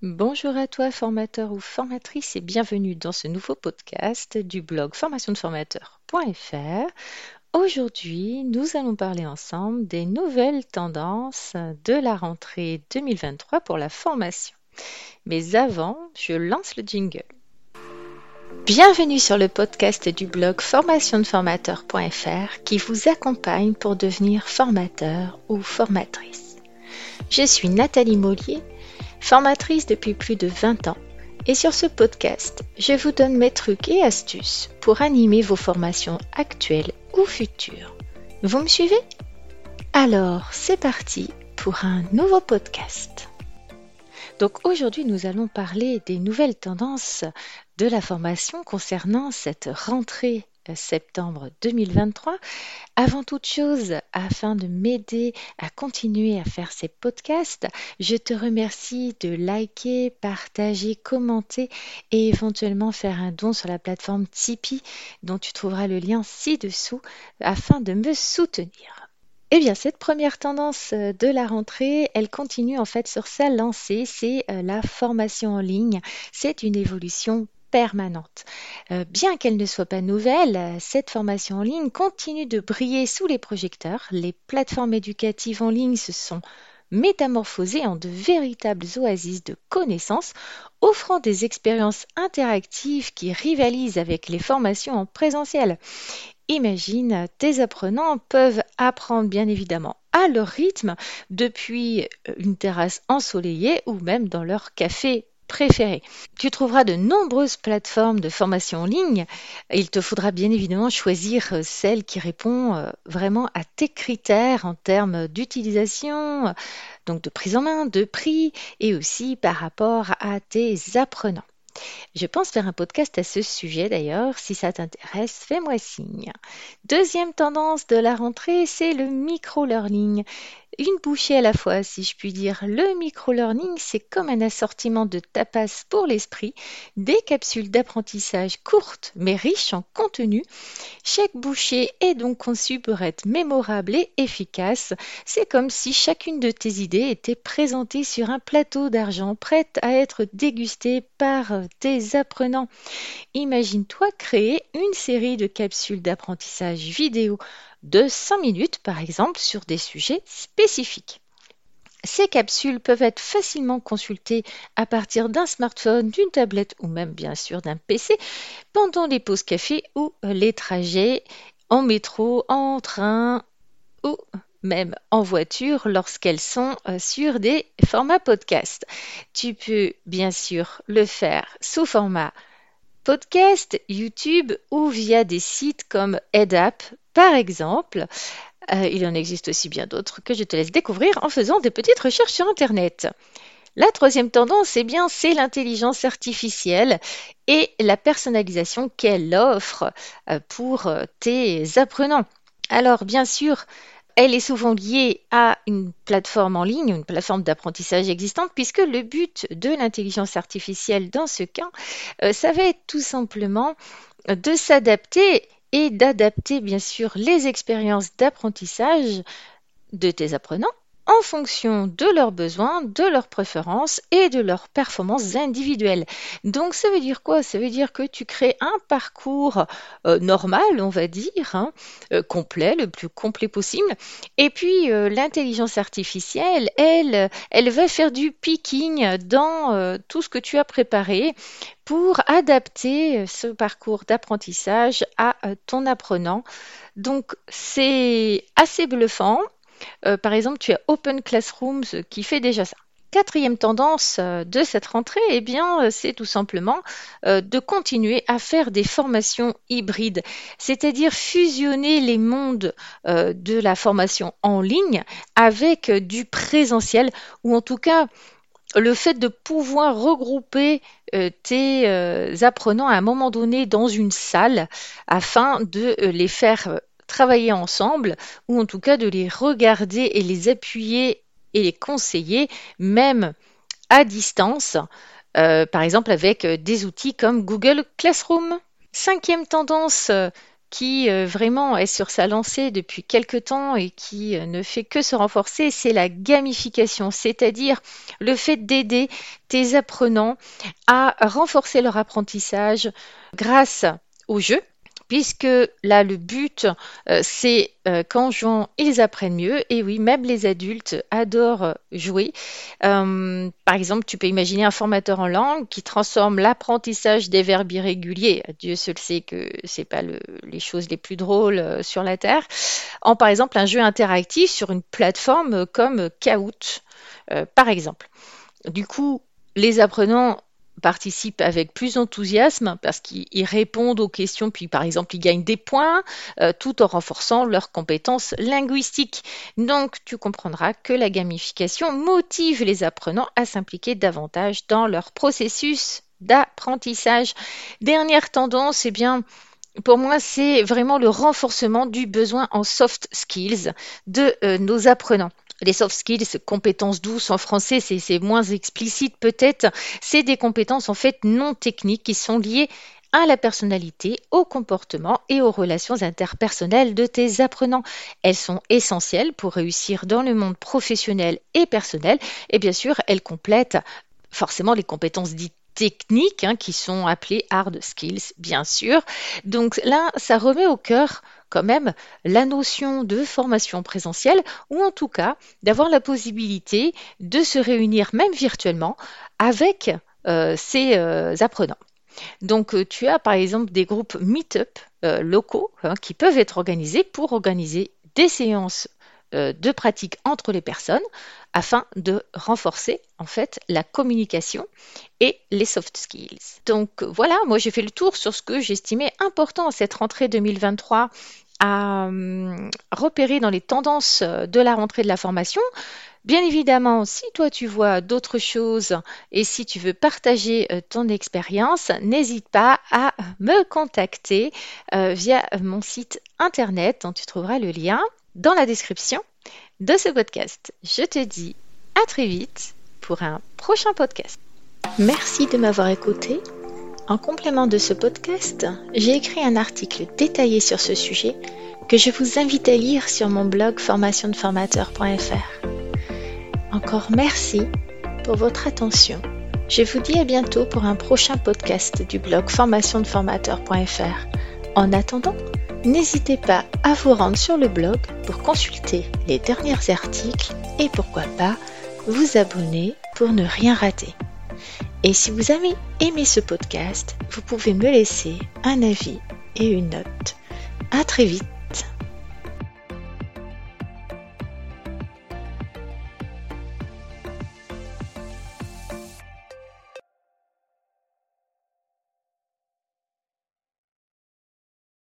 Bonjour à toi formateur ou formatrice et bienvenue dans ce nouveau podcast du blog formationdeformateur.fr. Aujourd'hui, nous allons parler ensemble des nouvelles tendances de la rentrée 2023 pour la formation. Mais avant, je lance le jingle. Bienvenue sur le podcast du blog formationdeformateur.fr qui vous accompagne pour devenir formateur ou formatrice. Je suis Nathalie Mollier formatrice depuis plus de 20 ans. Et sur ce podcast, je vous donne mes trucs et astuces pour animer vos formations actuelles ou futures. Vous me suivez? Alors, c'est parti pour un nouveau podcast. Donc aujourd'hui, nous allons parler des nouvelles tendances de la formation concernant cette rentrée septembre 2023. Avant toute chose, afin de m'aider à continuer à faire ces podcasts, je te remercie de liker, partager, commenter et éventuellement faire un don sur la plateforme Tipeee dont tu trouveras le lien ci-dessous afin de me soutenir. Eh bien, cette première tendance de la rentrée, elle continue en fait sur sa lancée, c'est euh, la formation en ligne. C'est une évolution permanente. Euh, bien qu'elle ne soit pas nouvelle, cette formation en ligne continue de briller sous les projecteurs. Les plateformes éducatives en ligne se sont métamorphosées en de véritables oasis de connaissances, offrant des expériences interactives qui rivalisent avec les formations en présentiel. Imagine, tes apprenants peuvent apprendre bien évidemment à leur rythme depuis une terrasse ensoleillée ou même dans leur café préféré. Tu trouveras de nombreuses plateformes de formation en ligne. Il te faudra bien évidemment choisir euh, celle qui répond euh, vraiment à tes critères en termes d'utilisation, donc de prise en main, de prix et aussi par rapport à tes apprenants. Je pense faire un podcast à ce sujet d'ailleurs. Si ça t'intéresse, fais-moi signe. Deuxième tendance de la rentrée, c'est le micro-learning une bouchée à la fois, si je puis dire. Le micro-learning, c'est comme un assortiment de tapas pour l'esprit, des capsules d'apprentissage courtes mais riches en contenu. Chaque bouchée est donc conçue pour être mémorable et efficace. C'est comme si chacune de tes idées était présentée sur un plateau d'argent, prête à être dégustée par tes apprenants. Imagine-toi créer une série de capsules d'apprentissage vidéo de 5 minutes par exemple sur des sujets spécifiques. Ces capsules peuvent être facilement consultées à partir d'un smartphone, d'une tablette ou même bien sûr d'un PC pendant les pauses café ou les trajets en métro, en train ou même en voiture lorsqu'elles sont euh, sur des formats podcast. Tu peux bien sûr le faire sous format podcast, YouTube ou via des sites comme EdApp par exemple. Euh, il en existe aussi bien d'autres que je te laisse découvrir en faisant des petites recherches sur Internet. La troisième tendance, eh bien, c'est l'intelligence artificielle et la personnalisation qu'elle offre euh, pour euh, tes apprenants. Alors, bien sûr, elle est souvent liée à une plateforme en ligne, une plateforme d'apprentissage existante, puisque le but de l'intelligence artificielle dans ce cas, ça va être tout simplement de s'adapter et d'adapter bien sûr les expériences d'apprentissage de tes apprenants en fonction de leurs besoins, de leurs préférences et de leurs performances individuelles. Donc ça veut dire quoi? Ça veut dire que tu crées un parcours euh, normal, on va dire, hein, euh, complet, le plus complet possible. Et puis euh, l'intelligence artificielle, elle, elle va faire du picking dans tout ce que tu as préparé pour adapter ce parcours d'apprentissage à ton apprenant. Donc c'est assez bluffant euh, par exemple, tu as Open Classrooms qui fait déjà ça. Quatrième tendance euh, de cette rentrée, eh bien, euh, c'est tout simplement de continuer à faire des formations hybrides, c'est-à-dire fusionner les mondes de la formation en ligne avec du présentiel, ou en tout cas le fait de pouvoir regrouper tes apprenants à un moment donné dans une salle afin de les faire travailler ensemble, ou en tout cas de les regarder et les appuyer et les conseiller, même à distance, euh, par exemple avec euh, des outils comme Google Classroom. Cinquième tendance euh, qui vraiment est sur sa lancée depuis quelque temps et qui ne fait que se renforcer, c'est la gamification, c'est-à-dire le fait d'aider tes apprenants à renforcer leur apprentissage grâce au jeu puisque là, le but, euh, c'est euh, qu'en jouant, ils apprennent mieux. Et oui, même les adultes adorent jouer. Euh, par exemple, tu peux imaginer un formateur en langue qui transforme l'apprentissage des verbes irréguliers, Dieu seul sait que c'est pas les choses les plus drôles sur la Terre, en par exemple un jeu interactif sur une plateforme comme Kahoot, par exemple. Du coup, les apprenants participent avec plus d'enthousiasme parce qu'ils répondent aux questions, puis par exemple ils gagnent des points euh, tout en renforçant leurs compétences linguistiques. Donc tu comprendras que la gamification motive les apprenants à s'impliquer davantage dans leur processus d'apprentissage. Dernière tendance, eh bien, pour moi, c'est vraiment le renforcement du besoin en soft skills de euh, nos apprenants les soft skills, compétences douces en français, c'est moins explicite peut-être, c'est des compétences en fait non techniques qui sont liées à la personnalité, au comportement et aux relations interpersonnelles de tes apprenants. Elles sont essentielles pour réussir dans le monde professionnel et personnel et bien sûr, elles complètent forcément les compétences dites techniques hein, qui sont appelées hard skills, bien sûr. Donc là, ça remet au cœur quand même la notion de formation présentielle ou en tout cas d'avoir la possibilité de se réunir même virtuellement avec euh, ces euh, apprenants. Donc euh, tu as par exemple des groupes meet-up locaux hein, qui peuvent être organisés pour organiser des séances de pratique entre les personnes afin de renforcer en fait la communication et les soft skills. Donc voilà, moi j'ai fait le tour sur ce que j'estimais important cette rentrée 2023 à hum, repérer dans les tendances de la rentrée de la formation. Bien évidemment, si toi tu vois d'autres choses et si tu veux partager euh, ton expérience, n'hésite pas à me contacter euh, via mon site internet dont tu trouveras le lien dans la description de ce podcast. Je te dis à très vite pour un prochain podcast. Merci de m'avoir écouté. En complément de ce podcast, j'ai écrit un article détaillé sur ce sujet que je vous invite à lire sur mon blog formationdeformateur.fr. Encore merci pour votre attention. Je vous dis à bientôt pour un prochain podcast du blog formationdeformateur.fr. En attendant, N'hésitez pas à vous rendre sur le blog pour consulter les derniers articles et pourquoi pas vous abonner pour ne rien rater. Et si vous avez aimé ce podcast, vous pouvez me laisser un avis et une note. À très vite